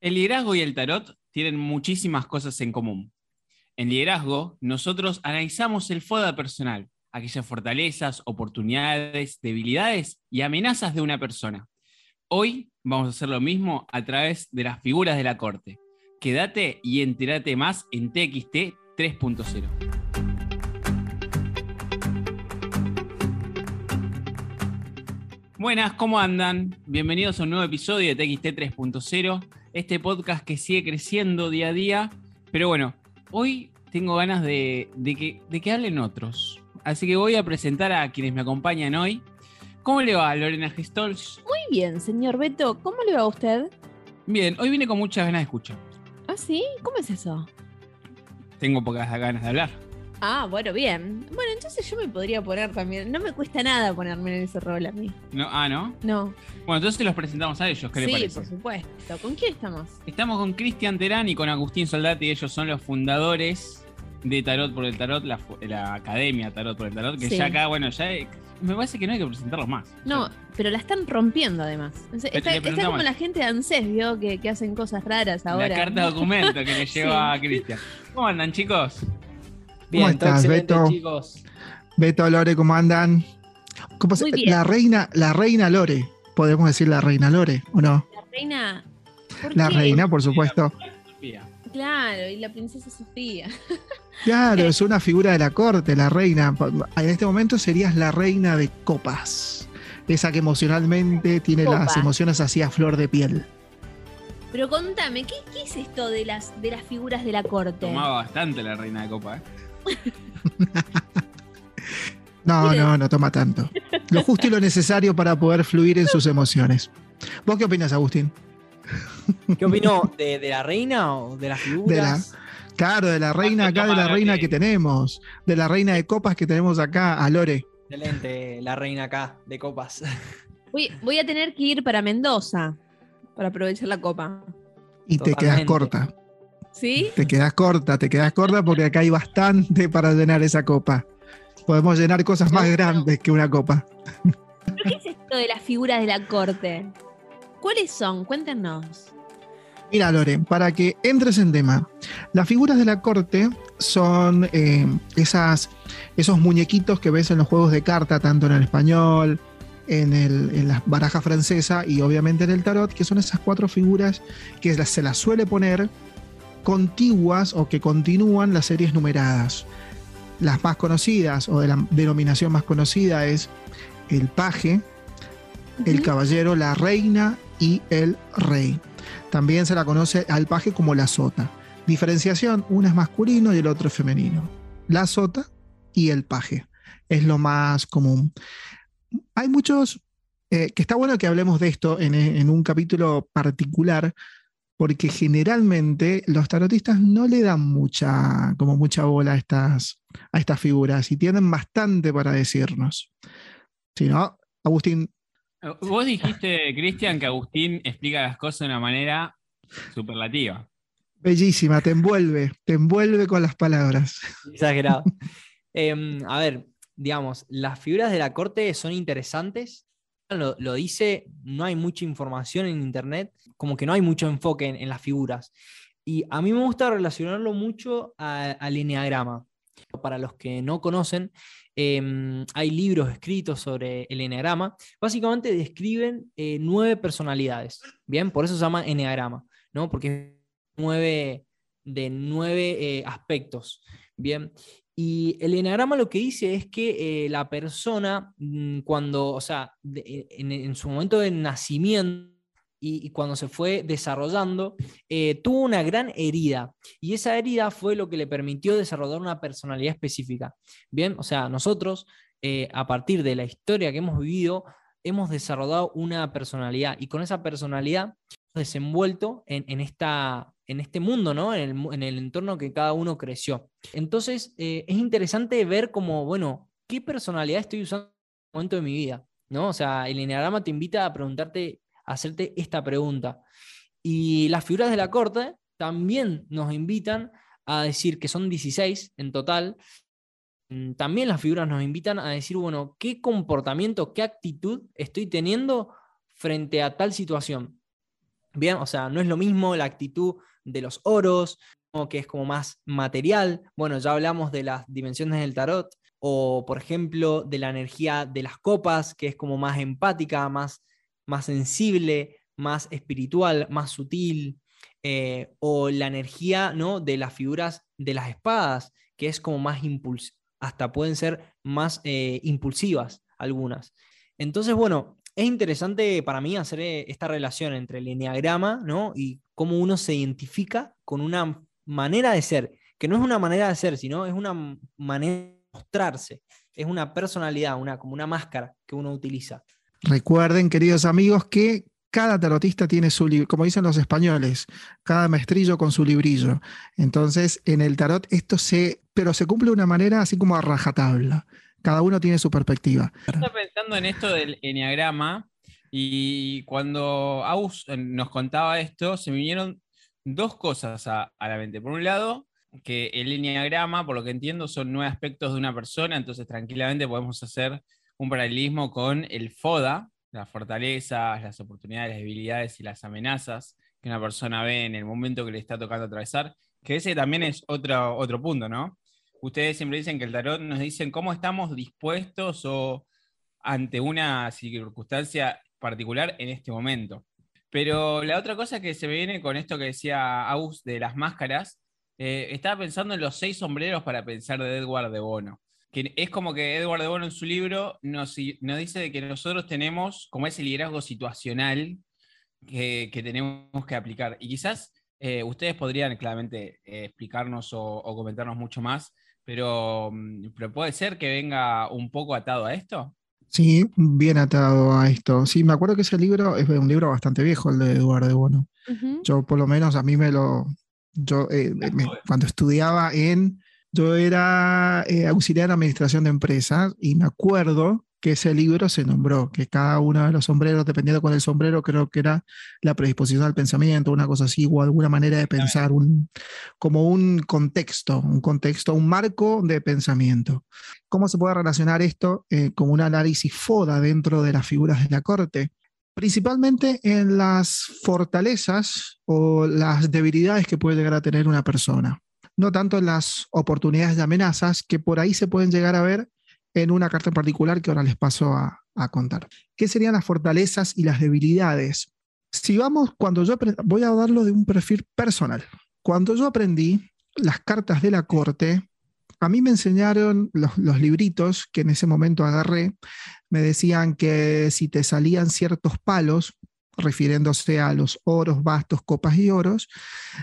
El liderazgo y el tarot tienen muchísimas cosas en común. En liderazgo, nosotros analizamos el FODA personal, aquellas fortalezas, oportunidades, debilidades y amenazas de una persona. Hoy vamos a hacer lo mismo a través de las figuras de la corte. Quédate y entérate más en TXT 3.0. Buenas, ¿cómo andan? Bienvenidos a un nuevo episodio de TXT 3.0, este podcast que sigue creciendo día a día. Pero bueno, hoy tengo ganas de, que, de que hablen otros. Así que voy a presentar a quienes me acompañan hoy. ¿Cómo le va, Lorena Gestolz? Muy bien, señor Beto. ¿Cómo le va a usted? Bien, hoy vine con muchas ganas de escuchar. ¿Ah, sí? ¿Cómo es eso? Tengo pocas ganas de hablar. Ah, bueno, bien. Bueno, entonces yo me podría poner también. No me cuesta nada ponerme en ese rol a mí. No, ah, ¿no? No. Bueno, entonces los presentamos a ellos, ¿qué le parece? Sí, por supuesto. ¿Con quién estamos? Estamos con Cristian Terán y con Agustín Soldati. Ellos son los fundadores de Tarot por el Tarot, la, Academia Tarot por el Tarot, que ya acá, bueno, ya me parece que no hay que presentarlos más. No, pero la están rompiendo además. Está, como la gente de ANSES, ¿vio? Que, que, hacen cosas raras ahora. La carta documento que le lleva a Cristian. ¿Cómo andan, chicos? ¿Cómo estás, Beto? Chicos. Beto, Lore, ¿cómo andan? ¿Cómo se, La reina, la reina Lore. Podemos decir la reina Lore, ¿o no? La reina. la reina, por supuesto. Claro, y la princesa Sofía. Claro, es una figura de la corte, la reina. En este momento serías la reina de copas. Esa que emocionalmente tiene las emociones así a flor de piel. Pero contame, ¿qué, es esto de las, de las figuras de la corte? Tomaba bastante la reina de copas, ¿eh? no, no, no toma tanto. Lo justo y lo necesario para poder fluir en sus emociones. ¿Vos qué opinas, Agustín? ¿Qué opinó? ¿De, la reina o de las figuras? claro, de la reina acá, de la reina que tenemos. De la reina de copas que tenemos acá, a Lore. Excelente, la reina acá, de copas. Voy, voy a tener que ir para Mendoza para aprovechar la copa. Y te quedas corta. ¿Sí? Te quedas corta, te quedas corta porque acá hay bastante para llenar esa copa. Podemos llenar cosas más grandes que una copa. qué es esto de las figuras de la corte? ¿Cuáles son? Cuéntenos. Mira, Lore, para que entres en tema, las figuras de la corte son eh, esas, esos muñequitos que ves en los juegos de carta, tanto en el español, en, el, en la baraja francesa y obviamente en el tarot, que son esas cuatro figuras que se las suele poner contiguas o que continúan las series numeradas. Las más conocidas o de la denominación más conocida es el paje, el caballero, la reina y el rey. También se la conoce al paje como la sota. Diferenciación, uno es masculino y el otro es femenino. La sota y el paje es lo más común. Hay muchos, eh, que está bueno que hablemos de esto en, en un capítulo particular, porque generalmente los tarotistas no le dan mucha, como mucha bola a estas, a estas figuras y tienen bastante para decirnos. Si no, Agustín. Eh, vos dijiste, Cristian, que Agustín explica las cosas de una manera superlativa. Bellísima, te envuelve, te envuelve con las palabras. Exagerado. Em, a ver, digamos, las figuras de la corte son interesantes lo, dice, no hay mucha información en Internet, como que no hay mucho enfoque en, las figuras. Y a mí me gusta relacionarlo mucho al enneagrama. Para los que no conocen, em, hay libros escritos sobre el enneagrama. Básicamente describen eh, nueve personalidades, ¿bien? Por eso se llama enneagrama, ¿no? Porque nueve, de nueve eh, aspectos, ¿bien? Y el enagrama lo que dice es que eh, la persona, mm, cuando, o sea, eh, en, su momento de nacimiento y, cuando se fue desarrollando, eh, tuvo una gran herida. Y esa herida fue lo que le permitió desarrollar una personalidad específica. Bien, o sea, nosotros, a partir de la historia que hemos vivido, hemos desarrollado una personalidad y con esa personalidad desenvuelto en, esta, en este mundo, ¿no? En el, entorno que cada uno creció. Entonces, eh, es interesante ver como, bueno, ¿qué personalidad estoy usando en este momento de mi vida? ¿No? O sea, el enneagrama te invita a preguntarte, a hacerte esta pregunta. Y las figuras de la corte también nos invitan a decir que son 16 en total. Mm, también las figuras nos invitan a decir, bueno, ¿qué comportamiento, qué actitud estoy teniendo frente a tal situación? Bien, o sea, no es lo mismo la actitud de los oros, que es como más material. Bueno, ya hablamos de las dimensiones del tarot, o por ejemplo de la energía de las copas, que es como más empática, más, más sensible, más espiritual, más sutil, eh, o la energía ¿no? de las figuras de las espadas, que es como más impulsiva, hasta pueden ser más eh, impulsivas algunas. Entonces, bueno, es interesante para mí hacer eh, esta relación entre el enneagrama ¿no? y cómo uno se identifica con una manera de ser, que no es una manera de ser, sino es una manera de mostrarse, es una personalidad, una, como una máscara que uno utiliza. Recuerden, queridos amigos, que cada tarotista tiene su libro, como dicen los españoles, cada maestrillo con su librillo. Entonces, en el tarot esto se, pero se cumple de una manera así como a rajatabla. Cada uno tiene su perspectiva. Estaba pensando en esto del enneagrama y cuando Aus eh, nos contaba esto, se me vinieron dos cosas a, la mente. Por un lado, que el enneagrama, por lo que entiendo, son nueve aspectos de una persona, entonces tranquilamente podemos hacer un paralelismo con el FODA, las fortalezas, las oportunidades, las debilidades y las amenazas que una persona ve en el momento que le está tocando atravesar, que ese también es otro, otro punto, ¿no? Ustedes siempre dicen que el tarot nos dicen cómo estamos dispuestos o ante una circunstancia particular en este momento. Pero la otra cosa que se viene con esto que decía Aus de las máscaras, eh, estaba pensando en los seis sombreros para pensar de Edward de Bono que es como que Edward de Bono en su libro nos, dice que nosotros tenemos como ese liderazgo situacional que, tenemos que aplicar. Y quizás eh, ustedes podrían claramente eh, explicarnos o, comentarnos mucho más, pero, mm, pero, puede ser que venga un poco atado a esto. Sí, bien atado a esto. Sí, me acuerdo que ese libro es un libro bastante viejo, el de Eduardo Bono. Yo por lo menos a mí me lo... Yo eh, cuando estudiaba en yo era eh, auxiliar de administración de empresas y me acuerdo que ese libro se nombró, que cada uno de los sombreros, dependiendo con el sombrero, creo que era la predisposición al pensamiento, una cosa así, o alguna manera de pensar, un, como un contexto, un contexto, un marco de pensamiento. ¿Cómo se puede relacionar esto eh, con un análisis FODA dentro de las figuras de la corte? Principalmente en las fortalezas o las debilidades que puede llegar a tener una persona no tanto en las oportunidades de amenazas que por ahí se pueden llegar a ver en una carta en particular que ahora les paso a, contar. ¿Qué serían las fortalezas y las debilidades? Si vamos, cuando yo voy a darlo de un perfil personal. Cuando yo aprendí las cartas de la corte, a mí me enseñaron los, los, libritos que en ese momento agarré, me decían que si te salían ciertos palos, refiriéndose a los oros, bastos, copas y oros,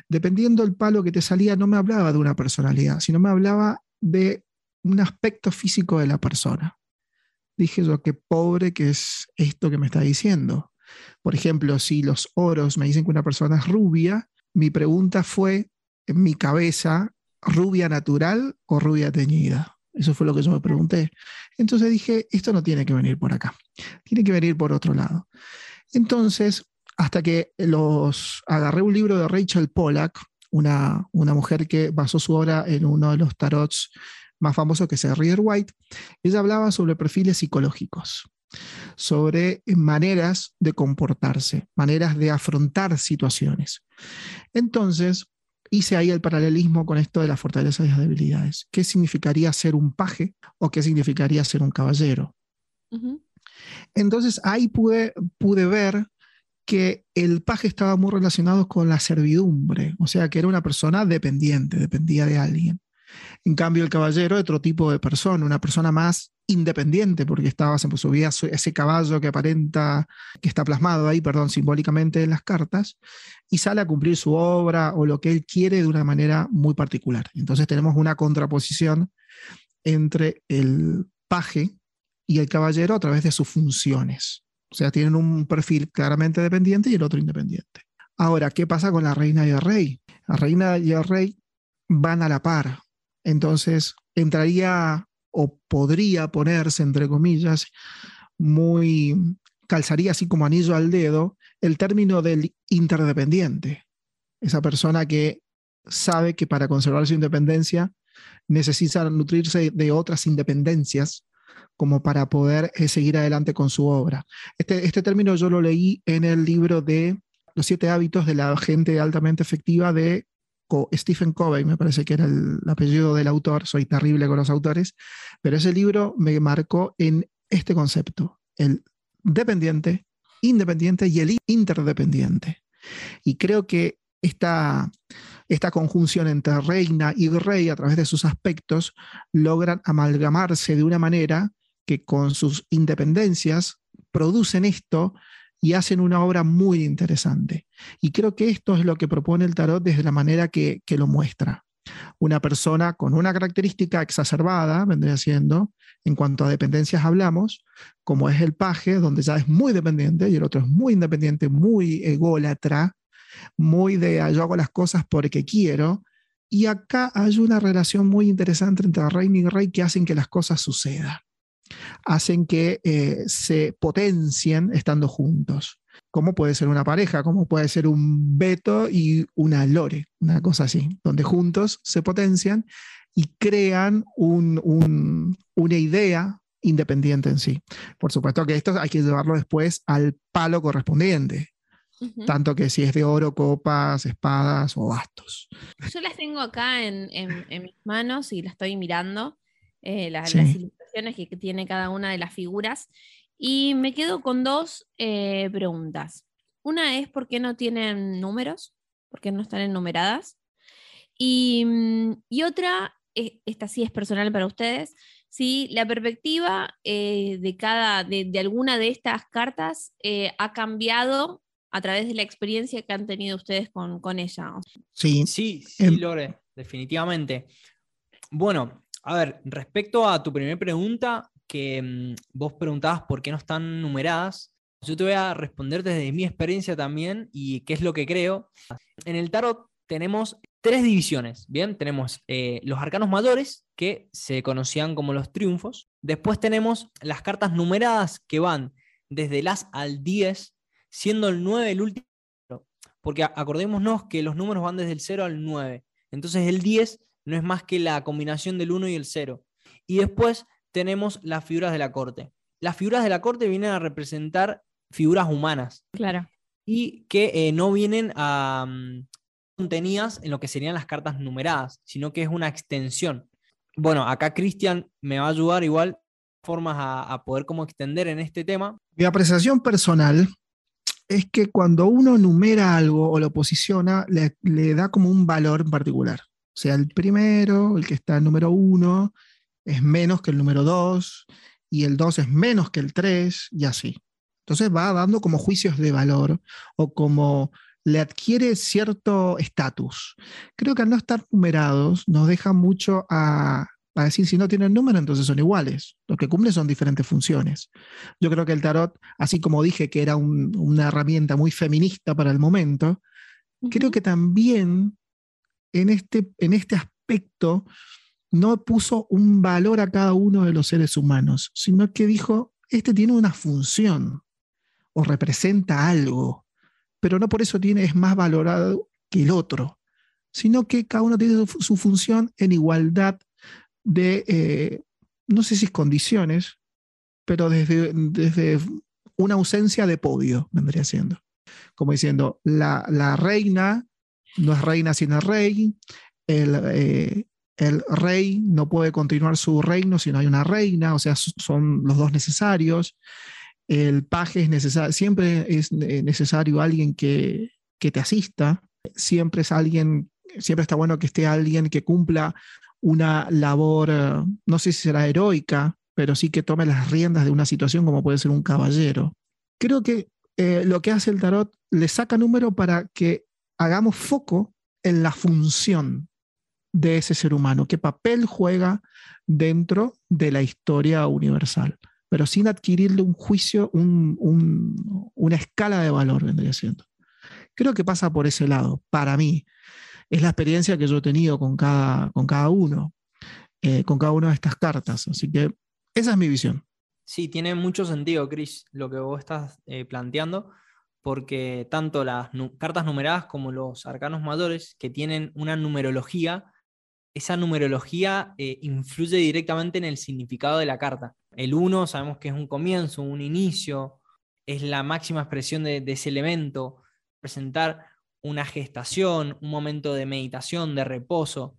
dependiendo del palo que te salía, no me hablaba de una personalidad, sino me hablaba de un aspecto físico de la persona. Dije yo, qué pobre que es esto que me está diciendo. Por ejemplo, si los oros me dicen que una persona es rubia, mi pregunta fue, en mi cabeza, ¿rubia natural o rubia teñida? Eso fue lo que yo me pregunté. Entonces dije, esto no tiene que venir por acá, tiene que venir por otro lado. Entonces, hasta que los agarré un libro de Rachel Pollack, una, una mujer que basó su obra en uno de los tarots más famosos que es el Reader White, ella hablaba sobre perfiles psicológicos, sobre maneras de comportarse, maneras de afrontar situaciones. Entonces, hice ahí el paralelismo con esto de las fortalezas y las debilidades. ¿Qué significaría ser un paje o qué significaría ser un caballero? Entonces ahí pude, pude ver que el paje estaba muy relacionado con la servidumbre, o sea, que era una persona dependiente, dependía de alguien. En cambio, el caballero, otro tipo de persona, una persona más independiente, porque estaba, se subía ese caballo que aparenta, que está plasmado ahí, perdón, simbólicamente en las cartas, y sale a cumplir su obra o lo que él quiere de una manera muy particular. Entonces tenemos una contraposición entre el paje, y el caballero a través de sus funciones. O sea, tienen un perfil claramente dependiente y el otro independiente. Ahora, ¿qué pasa con la reina y el rey? La reina y el rey van a la par. Entonces, entraría o podría ponerse, entre comillas, muy, calzaría así como anillo al dedo, el término del interdependiente. Esa persona que sabe que para conservar su independencia necesita nutrirse de otras independencias como para poder eh, seguir adelante con su obra. Este, este término yo lo leí en el libro de Los siete hábitos de la gente altamente efectiva de Stephen Covey, me parece que era el, apellido del autor, soy terrible con los autores, pero ese libro me marcó en este concepto, el dependiente, independiente y el interdependiente. Y creo que esta, esta conjunción entre reina y rey a través de sus aspectos logran amalgamarse de una manera que con sus independencias producen esto y hacen una obra muy interesante. Y creo que esto es lo que propone el tarot desde la manera que, lo muestra. Una persona con una característica exacerbada, vendría siendo, en cuanto a dependencias hablamos, como es el paje, donde ya es muy dependiente y el otro es muy independiente, muy ególatra, muy de yo hago las cosas porque quiero. Y acá hay una relación muy interesante entre rey y rey que hacen que las cosas sucedan hacen que eh, se potencien estando juntos. Como puede ser una pareja, como puede ser un Beto y una Lore, una cosa así, donde juntos se potencian y crean una idea independiente en sí. Por supuesto que esto hay que llevarlo después al palo correspondiente, tanto que si es de oro, copas, espadas o bastos. Yo las tengo acá en, mis manos y las estoy mirando, eh, las que tiene cada una de las figuras. Y me quedo con dos eh, preguntas. Una es por qué no tienen números, por qué no están enumeradas. Y, mm, y otra, eh, esta sí es personal para ustedes, si la perspectiva eh, de cada, de, alguna de estas cartas ha cambiado a través de la experiencia que han tenido ustedes con, con ella. Sí, sí, sí, em, Lore, definitivamente. Bueno, a ver, respecto a tu primera pregunta, que mm, vos preguntabas por qué no están numeradas, yo te voy a responder desde mi experiencia también y qué es lo que creo. En el tarot tenemos tres divisiones, ¿bien? Tenemos eh, los arcanos mayores, que se conocían como los triunfos. Después tenemos las cartas numeradas, que van desde las al 10, siendo el 9 el último. Porque acordémonos que los números van desde el 0 al 9. Entonces el 10 no es más que la combinación del 1 y el 0. Y después tenemos las figuras de la corte. Las figuras de la corte vienen a representar figuras humanas. Claro. Y que eh, no vienen a mm, contenidas en lo que serían las cartas numeradas, sino que es una extensión. Bueno, acá Cristian me va a ayudar igual formas a, poder como extender en este tema. Mi apreciación personal es que cuando uno numera algo o lo posiciona, le, le da como un valor en particular. O sea, el primero, el que está en número uno, es menos que el número dos, y el dos es menos que el tres, y así. Entonces va dando como juicios de valor o como le adquiere cierto estatus. Creo que al no estar numerados nos deja mucho a, decir si no tienen número, entonces son iguales. Lo que cumplen son diferentes funciones. Yo creo que el tarot, así como dije que era una herramienta muy feminista para el momento, creo que también en este, en este aspecto no puso un valor a cada uno de los seres humanos, sino que dijo, este tiene una función o representa algo, pero no por eso tiene, es más valorado que el otro, sino que cada uno tiene su, función en igualdad de, eh, no sé si es condiciones, pero desde, desde una ausencia de podio, vendría siendo. Como diciendo, la, la reina no es reina sino rey, el, eh, el rey no puede continuar su reino si no hay una reina, o sea, son los dos necesarios. El paje es necesario, siempre es necesario alguien que, que te asista, siempre es alguien, siempre está bueno que esté alguien que cumpla una labor, no sé si será heroica, pero sí que tome las riendas de una situación como puede ser un caballero. Creo que eh, lo que hace el tarot le saca número para que hagamos foco en la función de ese ser humano, qué papel juega dentro de la historia universal, pero sin adquirirle un juicio, una escala de valor, vendría siendo. Creo que pasa por ese lado, para mí. Es la experiencia que yo he tenido con cada, con cada uno, eh, con cada una de estas cartas. Así que esa es mi visión. Sí, tiene mucho sentido, Chris, lo que vos estás eh, planteando porque tanto las cartas numeradas como los arcanos mayores, que tienen una numerología, esa numerología eh, influye directamente en el significado de la carta. El 1 sabemos que es un comienzo, un inicio, es la máxima expresión de, ese elemento. representar una gestación, un momento de meditación, de reposo.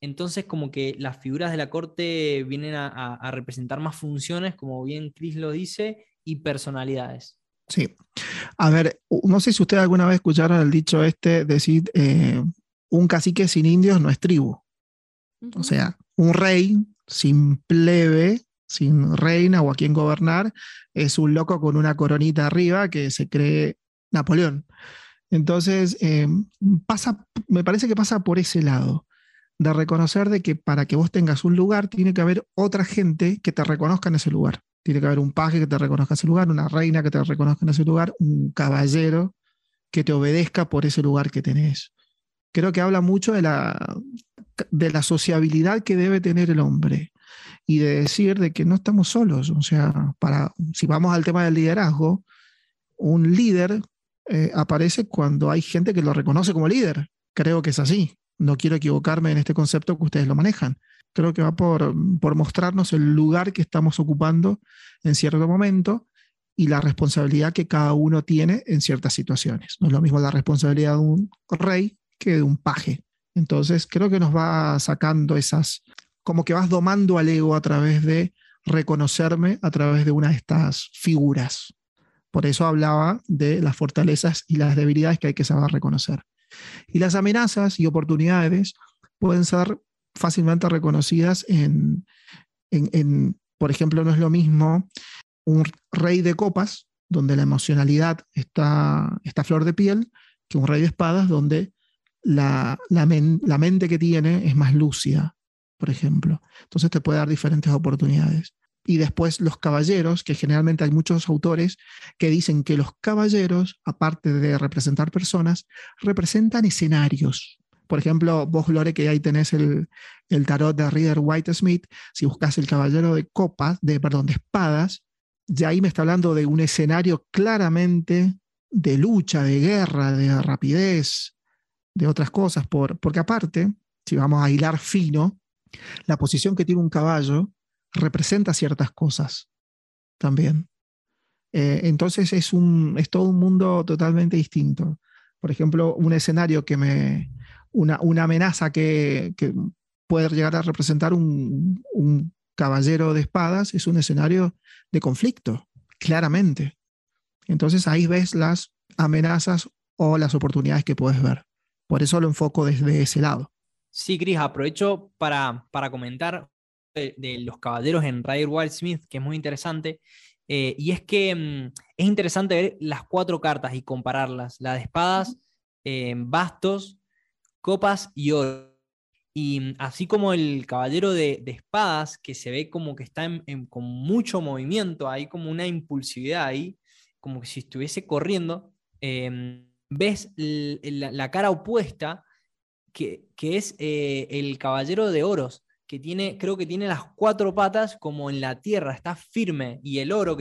Entonces, como que las figuras de la corte vienen a, representar más funciones, como bien Chris lo dice, y personalidades. Sí. A ver, no sé si ustedes alguna vez escucharon el dicho este, decir, eh, un cacique sin indios no es tribu. O sea, un rey sin plebe, sin reina o a quien gobernar, es un loco con una coronita arriba que se cree Napoleón. Entonces, eh, pasa, me parece que pasa por ese lado, de reconocer de que para que vos tengas un lugar, tiene que haber otra gente que te reconozca en ese lugar. Tiene que haber un paje que te reconozca ese lugar, una reina que te reconozca en ese lugar, un caballero que te obedezca por ese lugar que tenés. Creo que habla mucho de la, de la sociabilidad que debe tener el hombre y de decir de que no estamos solos. O sea, para, si vamos al tema del liderazgo, un líder eh, aparece cuando hay gente que lo reconoce como líder. Creo que es así. No quiero equivocarme en este concepto que ustedes lo manejan. Creo que va por, por mostrarnos el lugar que estamos ocupando en cierto momento y la responsabilidad que cada uno tiene en ciertas situaciones. No es lo mismo la responsabilidad de un rey que de un paje. Entonces creo que nos va sacando esas, como que vas domando al ego a través de reconocerme a través de una de estas figuras. Por eso hablaba de las fortalezas y las debilidades que hay que saber reconocer. Y las amenazas y oportunidades pueden ser fácilmente reconocidas en, en, por ejemplo, no es lo mismo un rey de copas, donde la emocionalidad está, está flor de piel, que un rey de espadas, donde la, la, mente que tiene es más lúcida, por ejemplo. Entonces te puede dar diferentes oportunidades. Y después los caballeros, que generalmente hay muchos autores que dicen que los caballeros, aparte de representar personas, representan escenarios. Por ejemplo, vos, Lore, que ahí tenés el, el tarot de Reader White Smith, si buscas el caballero de copas, de, perdón, de espadas, ya ahí me está hablando de un escenario claramente de lucha, de guerra, de rapidez, de otras cosas, por, porque aparte, si vamos a hilar fino, la posición que tiene un caballo representa ciertas cosas también. Eh, entonces es, un, es todo un mundo totalmente distinto. Por ejemplo, un escenario que me, una, una amenaza que, que, puede llegar a representar un, un caballero de espadas es un escenario de conflicto, claramente. Entonces ahí ves las amenazas o las oportunidades que puedes ver. Por eso lo enfoco desde ese lado. Sí, Cris, aprovecho para, para comentar de, los caballeros en Ryder Wild Smith, que es muy interesante. Eh, y es que mm, es interesante ver las cuatro cartas y compararlas: la de espadas, eh, bastos, copas y oro. Y mm, así como el caballero de, espadas, que se ve como que está con mucho movimiento, hay como una impulsividad ahí, como que si estuviese corriendo. Eh, ves la, cara opuesta, que, es eh, el caballero de oros, que tiene, creo que tiene las cuatro patas como en la tierra, está firme, y el oro,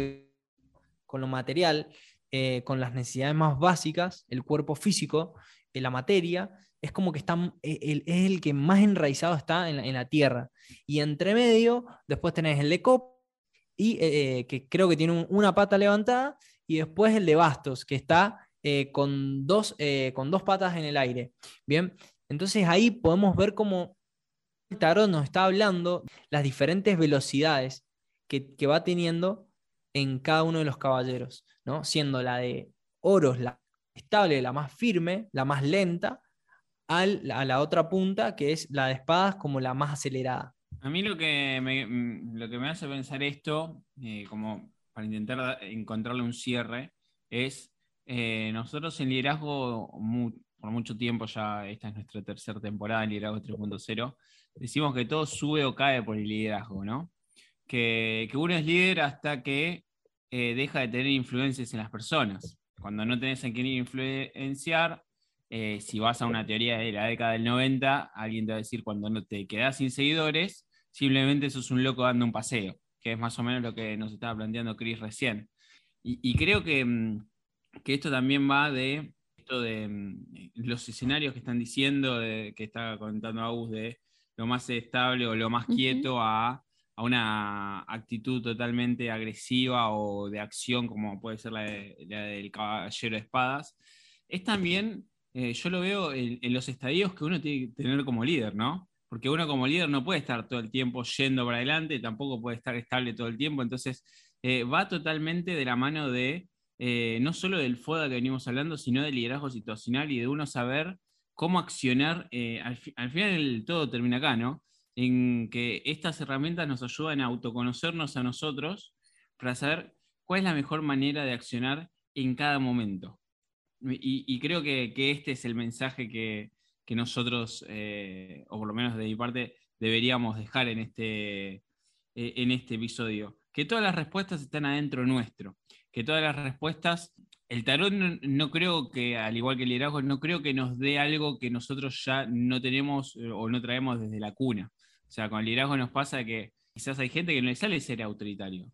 con lo material, eh, con las necesidades más básicas, el cuerpo físico, eh, la materia, es como que está, es el que más enraizado está en la, tierra. Y entre medio, después tenés el de Cop, y, que creo que tiene una pata levantada, y después el de Bastos, que está eh, con, dos, eh, con dos patas en el aire. Bien, entonces ahí podemos ver cómo el tarot nos está hablando las diferentes velocidades que, va teniendo en cada uno de los caballeros, ¿no? siendo la de oros la estable, la más firme, la más lenta, a la otra punta, que es la de espadas, como la más acelerada. A mí lo que me, mm, lo que me hace pensar esto, eh, como para intentar encontrarle un cierre, es eh, nosotros en liderazgo, por mucho tiempo ya, esta es nuestra tercera temporada en liderazgo 3.0, decimos que todo sube o cae por el liderazgo, ¿no? Que, uno es líder hasta que eh, deja de tener influencias en las personas. Cuando no tenés a quién influenciar, eh, si vas a una teoría de la década del 90, alguien te va a decir cuando no te quedas sin seguidores, simplemente sos un loco dando un paseo, que es más o menos lo que nos estaba planteando Chris recién. y creo que mm, que esto también va de esto de mm, los escenarios que están diciendo, que está comentando Agus, de lo más estable o lo más quieto a, una actitud totalmente agresiva o de acción, como puede ser la, del caballero de espadas. es también, eh, yo lo veo en, los estadios que uno tiene que tener como líder, ¿no? Porque uno como líder no puede estar todo el tiempo yendo para adelante, tampoco puede estar estable todo el tiempo, entonces eh, va totalmente de la mano de, eh, no solo del FODA que venimos hablando, sino del liderazgo situacional y de uno saber cómo accionar, al, al final todo termina acá, ¿no? En que estas herramientas nos ayudan a autoconocernos a nosotros para saber cuál es la mejor manera de accionar en cada momento. Y, creo que, este es el mensaje que, nosotros, eh, o por lo menos de mi parte, deberíamos dejar en este, eh, en este episodio. Que todas las respuestas están adentro nuestro, que todas las respuestas, el tarot no, creo que, al igual que el liderazgo, no creo que nos dé algo que nosotros ya no tenemos eh, o no traemos desde la cuna. O sea, con el liderazgo nos pasa que quizás hay gente que no le sale ser autoritario.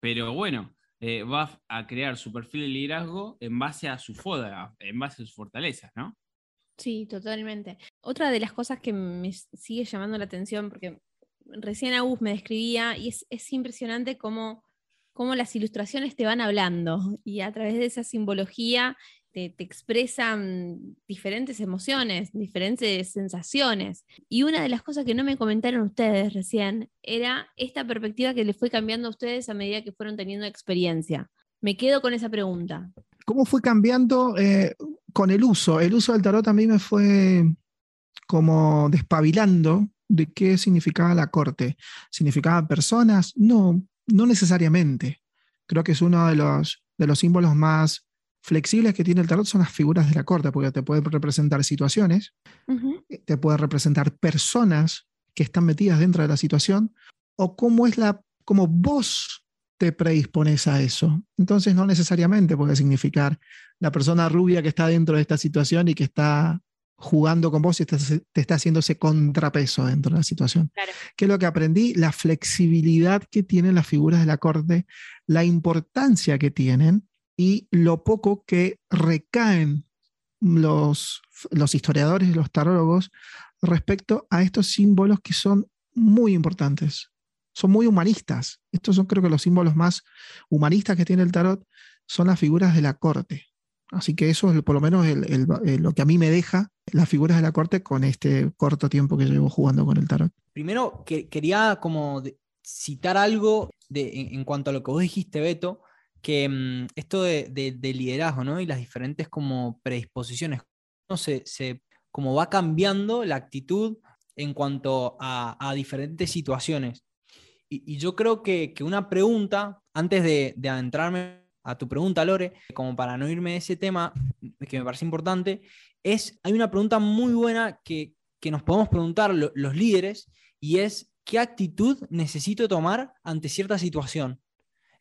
Pero bueno, eh, va a crear su perfil de liderazgo en base a su foda, en base a sus fortalezas, ¿no? Sí, totalmente. Otra de las cosas que me sigue llamando la atención, porque recién Agus me describía, y es, impresionante cómo, cómo, las ilustraciones te van hablando, y a través de esa simbología te, expresan diferentes emociones, diferentes sensaciones. Y una de las cosas que no me comentaron ustedes recién era esta perspectiva que le fue cambiando a ustedes a medida que fueron teniendo experiencia. Me quedo con esa pregunta. ¿Cómo fue cambiando eh, con el uso? El uso del tarot a mí me fue como despabilando de qué significaba la corte. ¿Significaba personas? No, no necesariamente. Creo que es uno de los, de los símbolos más flexibles que tiene el tarot son las figuras de la corte, porque te puede representar situaciones, te puede representar personas que están metidas dentro de la situación, o cómo es la, cómo vos te predispones a eso. Entonces no necesariamente puede significar la persona rubia que está dentro de esta situación y que está jugando con vos y te, está haciendo ese contrapeso dentro de la situación. ¿Qué es lo que aprendí? La flexibilidad que tienen las figuras de la corte, la importancia que tienen y lo poco que recaen los, los historiadores los tarólogos respecto a estos símbolos que son muy importantes. Son muy humanistas. Estos son creo que los símbolos más humanistas que tiene el tarot son las figuras de la corte. Así que eso es por lo menos lo que a mí me deja las figuras de la corte con este corto tiempo que llevo jugando con el tarot. Primero, que, quería como citar algo de, en, cuanto a lo que vos dijiste, Beto, que mm, esto de, liderazgo, ¿no? Y las diferentes como predisposiciones, ¿no? se, se, como va cambiando la actitud en cuanto a, diferentes situaciones. Y, yo creo que, una pregunta, antes de, adentrarme a tu pregunta, Lore, como para no irme de ese tema, que me parece importante, es, hay una pregunta muy buena que, nos podemos preguntar los líderes, y es, ¿qué actitud necesito tomar ante cierta situación?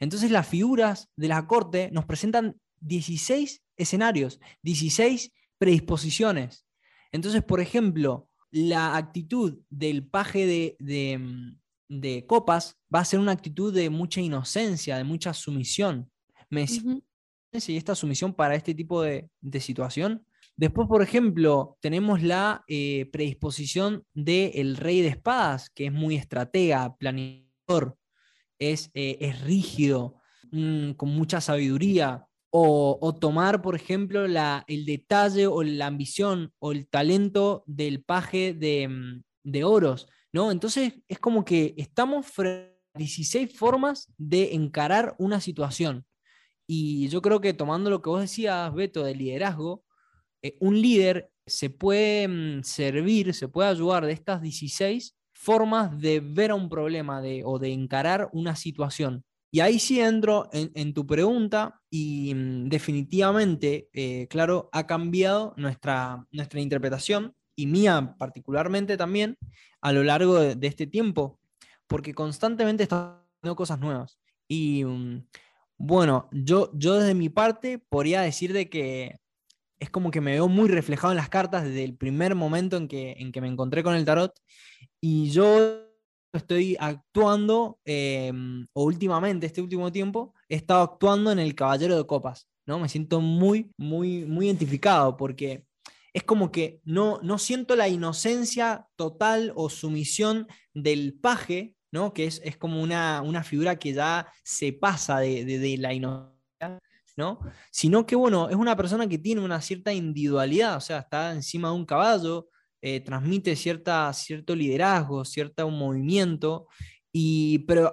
Entonces las figuras de la corte nos presentan 16 escenarios, 16 predisposiciones. Entonces, por ejemplo, la actitud del paje de, de, copas va a ser una actitud de mucha inocencia, de mucha sumisión. ¿Me y esta sumisión para este tipo de, situación? Después, por ejemplo, tenemos la eh, predisposición del rey de espadas, que es muy estratega, planeador, eh, es, rígido, mm, con mucha sabiduría, o, tomar, por ejemplo, la, el detalle o la ambición o el talento del paje de, mm, de oros, ¿no? Entonces es como que estamos frente a 16 formas de encarar una situación. Y yo creo que tomando lo que vos decías, Beto, de liderazgo, eh, un líder se puede mm, servir, se puede ayudar de estas 16 formas de ver a un problema de, o de encarar una situación. Y ahí sí entro en, tu pregunta y mm, definitivamente, eh, claro, ha cambiado nuestra, nuestra interpretación y mía particularmente también a lo largo de, este tiempo, porque constantemente estamos haciendo cosas nuevas. Y mm, bueno, yo, yo desde mi parte podría decir de que es como que me veo muy reflejado en las cartas desde el primer momento en que, en que me encontré con el tarot y yo estoy actuando, em, o últimamente, este último tiempo, he estado actuando en el Caballero de Copas, ¿no? Me siento muy, muy, muy identificado porque es como que no, no siento la inocencia total o sumisión del paje, ¿no? Que es, como una, una, figura que ya se pasa de, de la inocencia ¿no? Sino que, bueno, es una persona que tiene una cierta individualidad, o sea, está encima de un caballo, eh, transmite cierta, cierto liderazgo, cierto movimiento, y, pero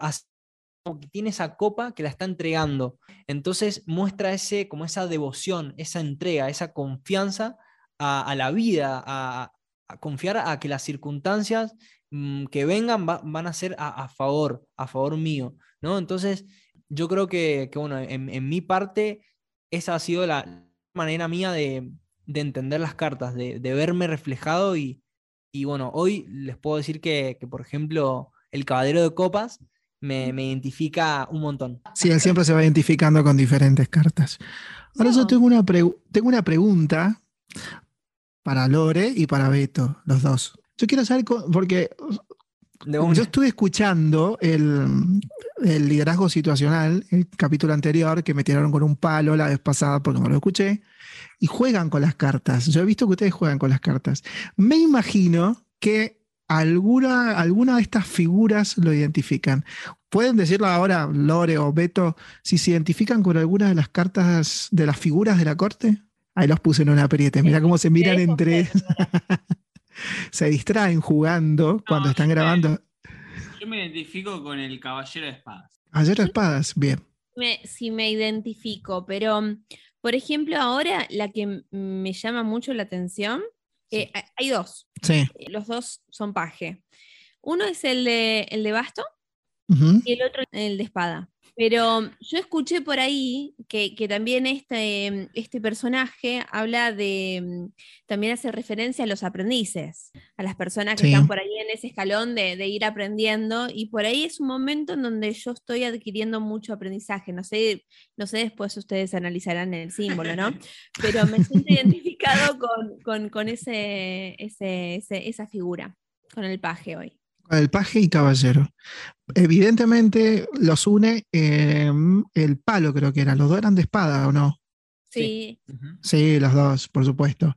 tiene esa copa que la está entregando. Entonces muestra ese, como esa devoción, esa entrega, esa confianza a, la vida, a, confiar a que las circunstancias mm, que vengan van a ser a, favor, a favor mío, ¿no? Entonces, yo creo que, bueno, en, mi parte, esa ha sido la manera mía de, entender las cartas, de, verme reflejado y, y, bueno, hoy les puedo decir que, que, por ejemplo, el caballero de copas me, identifica un montón. Sí, él siempre se va identificando con diferentes cartas. Ahora yo tengo una, tengo una pregunta para Lore y para Beto, los dos. Yo quiero saber, porque yo estuve escuchando el, el, liderazgo situacional, el capítulo anterior, que me tiraron con un palo la vez pasada porque no lo escuché, y juegan con las cartas. Yo he visto que ustedes juegan con las cartas. Me imagino que alguna, alguna de estas figuras lo identifican. ¿Pueden decirlo ahora, Lore o Beto, si se identifican con alguna de las cartas de las figuras de la corte? Ahí los puse en una apriete. Mira cómo se miran entre. se distraen jugando cuando están grabando. Me identifico con el caballero de espadas. Caballero de espadas, bien. sí, me identifico, pero por ejemplo, ahora la que me llama mucho la atención eh, hay dos. Sí. Eh, los dos son paje. Uno es el de, el de basto y el otro el de espada. Pero yo escuché por ahí que, también este, este, personaje habla de, también hace referencia a los aprendices, a las personas que están por ahí en ese escalón de, ir aprendiendo, y por ahí es un momento en donde yo estoy adquiriendo mucho aprendizaje. No sé, no sé después ustedes analizarán el símbolo, ¿no? Pero me siento identificado con, ese, esa figura, con el paje hoy el paje y caballero. Evidentemente los une el palo, creo que era. Los dos eran de espada, ¿o no? Sí. Sí, los dos, por supuesto.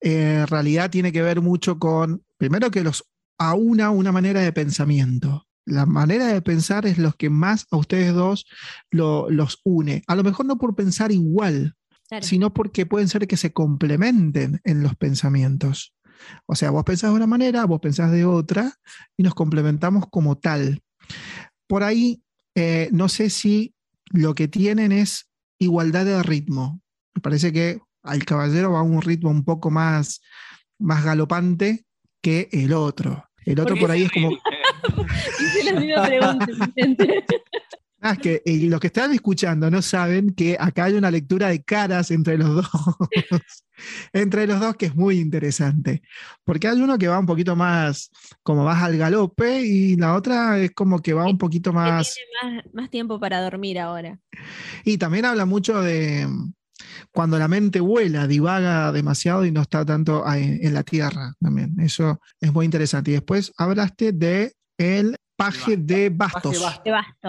en realidad tiene que ver mucho con, primero que los aúna una manera de pensamiento. La manera de pensar es lo que más a ustedes dos los une. A lo mejor no por pensar igual, sino porque pueden ser que se complementen en los pensamientos. O sea, vos pensás de una manera, vos pensás de otra y nos complementamos como tal. Por ahí, eh, no sé si lo que tienen es igualdad de ritmo. Me parece que al caballero va a un ritmo un poco más, más galopante que el otro. El otro por ahí es como... Hice la misma pregunta, Ah, es que los que están escuchando no saben que acá hay una lectura de caras entre los dos. entre los dos que es muy interesante. Porque hay uno que va un poquito más, como más al galope, y la otra es como que va un poquito más. Tiene más, tiempo para dormir ahora. Y también habla mucho de cuando la mente vuela, divaga demasiado y no está tanto en la tierra también. Eso es muy interesante. Y después hablaste de el paje de bastos.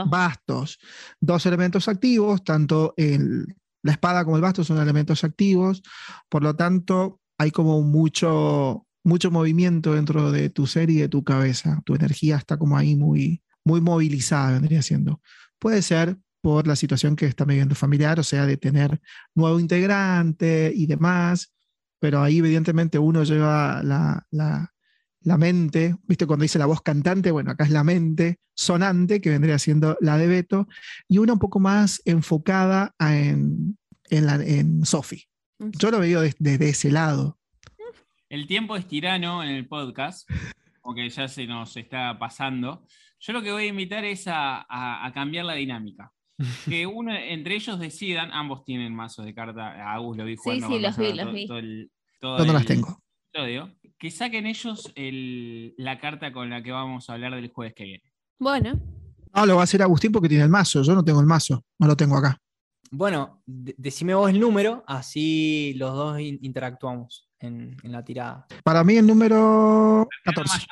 bastos. Dos elementos activos, tanto la espada como el basto son elementos activos, por lo tanto hay como mucho, mucho movimiento dentro de tu ser y de tu cabeza. Tu energía está como ahí muy, muy movilizada, vendría siendo. Puede ser por la situación que está viviendo familiar, o sea, de tener nuevo integrante y demás, pero ahí evidentemente uno lleva la, la mente, ¿viste? Cuando dice la voz cantante, bueno, acá es la mente sonante, que vendría siendo la de Beto, y una un poco más enfocada en, en, la, en Sophie. Yo lo veo desde ese lado. El tiempo es tirano en el podcast, porque ya se nos está pasando. Yo lo que voy a invitar es a, cambiar la dinámica. Que uno, entre ellos decidan, ambos tienen mazos de carta, Agus lo vi jugando. Sí, sí, los vi, los vi. Yo no las tengo que saquen ellos la carta con la que vamos a hablar del jueves que viene. Bueno. No, lo va a hacer Agustín porque tiene el mazo. Yo no tengo el mazo, no lo tengo acá. Bueno, decime vos el número, así los dos interactuamos en, la tirada. Para mí el número 14.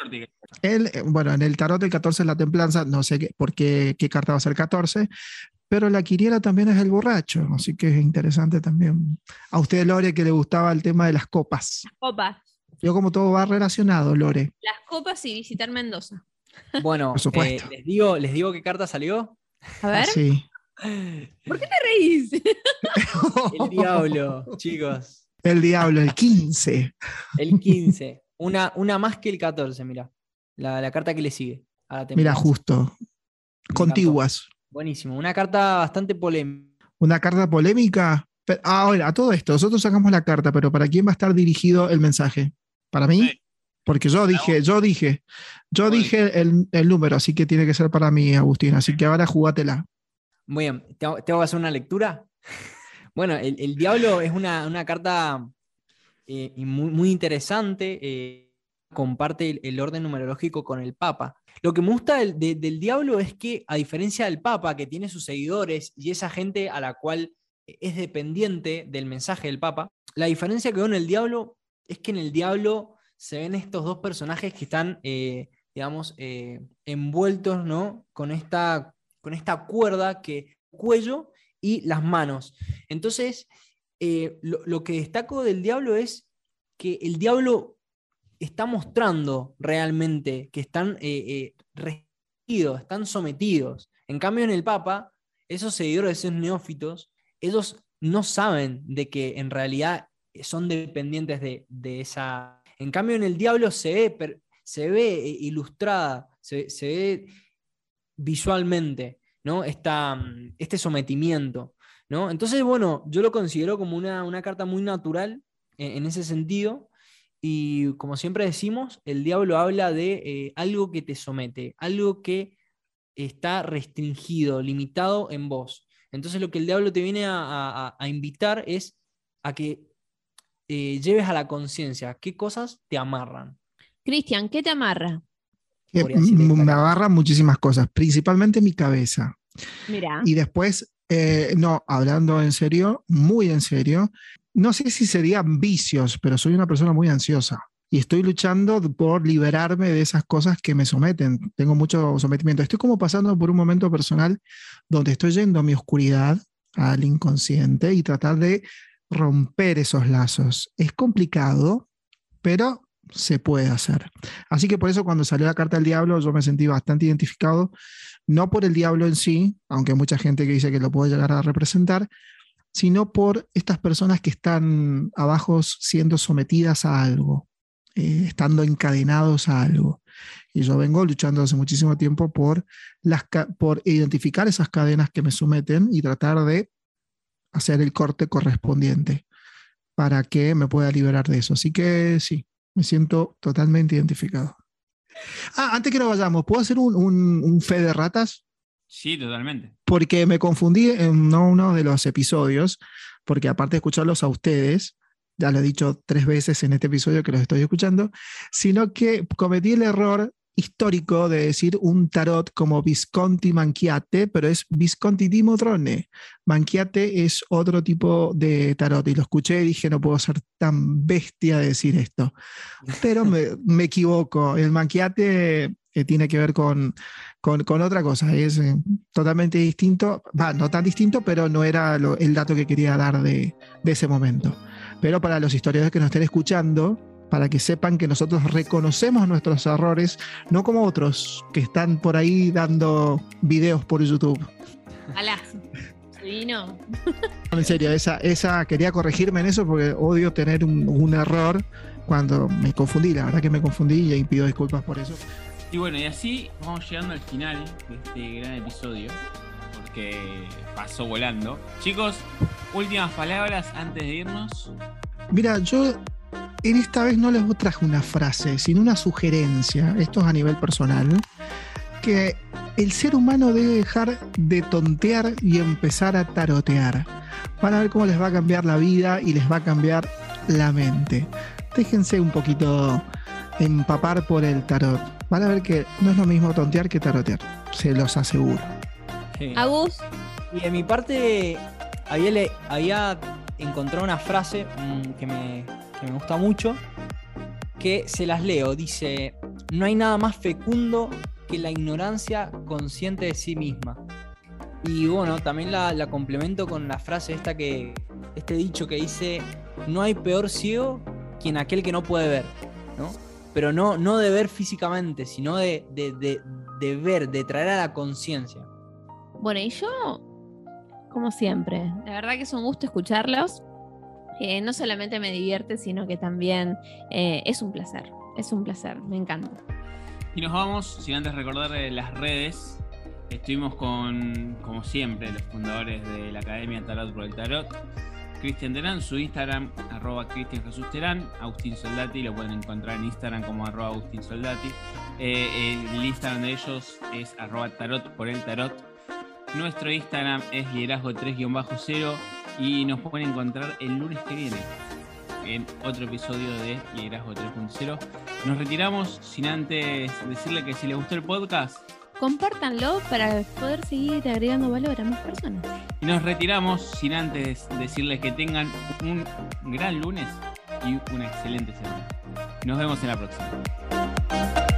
Eh, bueno, en el tarot el 14 es la templanza, no sé qué, por qué, qué carta va a ser 14, pero la quiriera también es el borracho, así que es interesante también. A usted, Lore, que le gustaba el tema de las copas. Copas. Yo como todo va relacionado, Lore. Las copas y visitar Mendoza. Bueno, eh, les, digo, les digo qué carta salió. A ver. Sí. ¿Por qué te reís? El diablo, chicos. El diablo, el 15. El 15. Una, una más que el 14, mira. La, la carta que le sigue. a la Mira, justo. Contiguas. Buenísimo. Una carta bastante polémica. Una carta polémica. Pero, ahora, a todo esto, nosotros sacamos la carta, pero ¿para quién va a estar dirigido el mensaje? ¿Para mí? Sí. Porque yo dije, yo dije, yo dije el, el número, así que tiene que ser para mí, Agustín. Así que ahora jugátela. Muy bien. ¿Tengo, tengo que hacer una lectura? Bueno, el, el diablo es una, una carta eh, muy, muy interesante. eh, comparte el, el orden numerológico con el Papa. Lo que me gusta del, de- del diablo es que, a diferencia del Papa, que tiene sus seguidores y esa gente a la cual es dependiente del mensaje del Papa, la diferencia que veo en el diablo es que en el diablo se ven estos dos personajes que están, eh, digamos, eh, envueltos ¿no? con, esta, con esta cuerda que cuello y las manos. Entonces, eh, lo, lo que destaco del diablo es que el diablo está mostrando realmente que están eh, están sometidos. En cambio, en el Papa, esos seguidores, esos neófitos, ellos no saben de que en realidad son dependientes de, de esa... En cambio, en el diablo se ve, se ve eh, ilustrada, se, se ve visualmente, ¿no? Esta, mm, este sometimiento, ¿no? Entonces, bueno, yo lo considero como una, una carta muy natural en, en ese sentido. Y como siempre decimos, el diablo habla de eh, algo que te somete, algo que está restringido, limitado en vos. Entonces lo que el diablo te viene a invitar es a que eh, lleves a la conciencia qué cosas te amarran. Cristian, ¿qué te amarra? Esta me agarran muchísimas cosas, principalmente mi cabeza. Mira. Y después, eh, no, hablando en serio, muy en serio, no sé si serían vicios, pero soy una persona muy ansiosa y estoy luchando por liberarme de esas cosas que me someten. Tengo mucho sometimiento. Estoy como pasando por un momento personal donde estoy yendo a mi oscuridad, al inconsciente y tratar de romper esos lazos. Es complicado, pero se puede hacer. Así que por eso cuando salió la carta del diablo yo me sentí bastante identificado, no por el diablo en sí, aunque mucha gente que dice que lo puede llegar a representar, sino por estas personas que están abajo siendo sometidas a algo, eh, estando encadenados a algo. Y yo vengo luchando hace muchísimo tiempo por, las, por identificar esas cadenas que me someten y tratar de hacer el corte correspondiente para que me pueda liberar de eso. Así que sí, me siento totalmente identificado. Ah, antes que nos vayamos, ¿puedo hacer un, un, un fe de ratas? Sí, totalmente. porque me confundí en no uno de los episodios, porque aparte de escucharlos a ustedes, ya lo he dicho tres veces en este episodio que los estoy escuchando, sino que cometí el error histórico de decir un tarot como Visconti Manchiate, pero es Visconti di Modrone. Manchiate es otro tipo de tarot y lo escuché y dije, no puedo ser tan bestia de decir esto, pero me, me equivoco. El Manchiate eh, tiene que ver con, con, con otra cosa, es eh, totalmente distinto, va, no tan distinto, pero no era lo- el dato que quería dar de, de ese momento. Pero para los historiadores que nos estén escuchando, para que sepan que nosotros reconocemos nuestros errores, no como otros que están por ahí dando videos por YouTube. Alá. Se vino. En serio, esa, esa quería corregirme en eso porque odio tener un, un error cuando me confundí, la verdad que me confundí y pido disculpas por eso. Y bueno, y así vamos llegando al final de este gran episodio, porque pasó volando. Chicos, últimas palabras antes de irnos. Mira, yo en esta vez no les traje una frase, sino una sugerencia, esto es a nivel personal, que el ser humano debe dejar de tontear y empezar a tarotear. Van a ver cómo les va a cambiar la vida y les va a cambiar la mente. Déjense un poquito empapar por el tarot. Van a ver que no es lo mismo tontear que tarotear, se los aseguro. Agus, Y de mi parte, había, le- había encontrado una frase mm, que, me, que me gusta mucho, que se las leo. Dice, no hay nada más fecundo que la ignorancia consciente de sí misma. Y bueno, también la, complemento con la frase esta que, este dicho que dice, no hay peor ciego quien aquel que no puede ver, ¿no? Pero no, no de ver físicamente, sino de, de- de- de ver, de traer a la conciencia. bueno, y yo como siempre. La verdad que es un gusto escucharlos. Eh, no solamente me divierte, sino que también eh, es un placer. Es un placer, me encanta. Y nos vamos, sin antes recordar las redes. Estuvimos con, como siempre, los fundadores de la Academia Tarot por el Tarot. Cristian Terán, su Instagram, arroba Cristian Jesús Terán, Soldati, lo pueden encontrar en Instagram como arroba Soldati. Eh, el Instagram de ellos es arroba tarot por el tarot. Nuestro Instagram es liderazgo 3-0 y nos pueden encontrar el lunes que viene en otro episodio de Liderazgo 3.0. Nos retiramos sin antes decirle que si les gustó el podcast, compártanlo para poder seguir agregando valor a más personas. Y nos retiramos sin antes decirles que tengan un gran lunes y una excelente semana. Nos vemos en la próxima.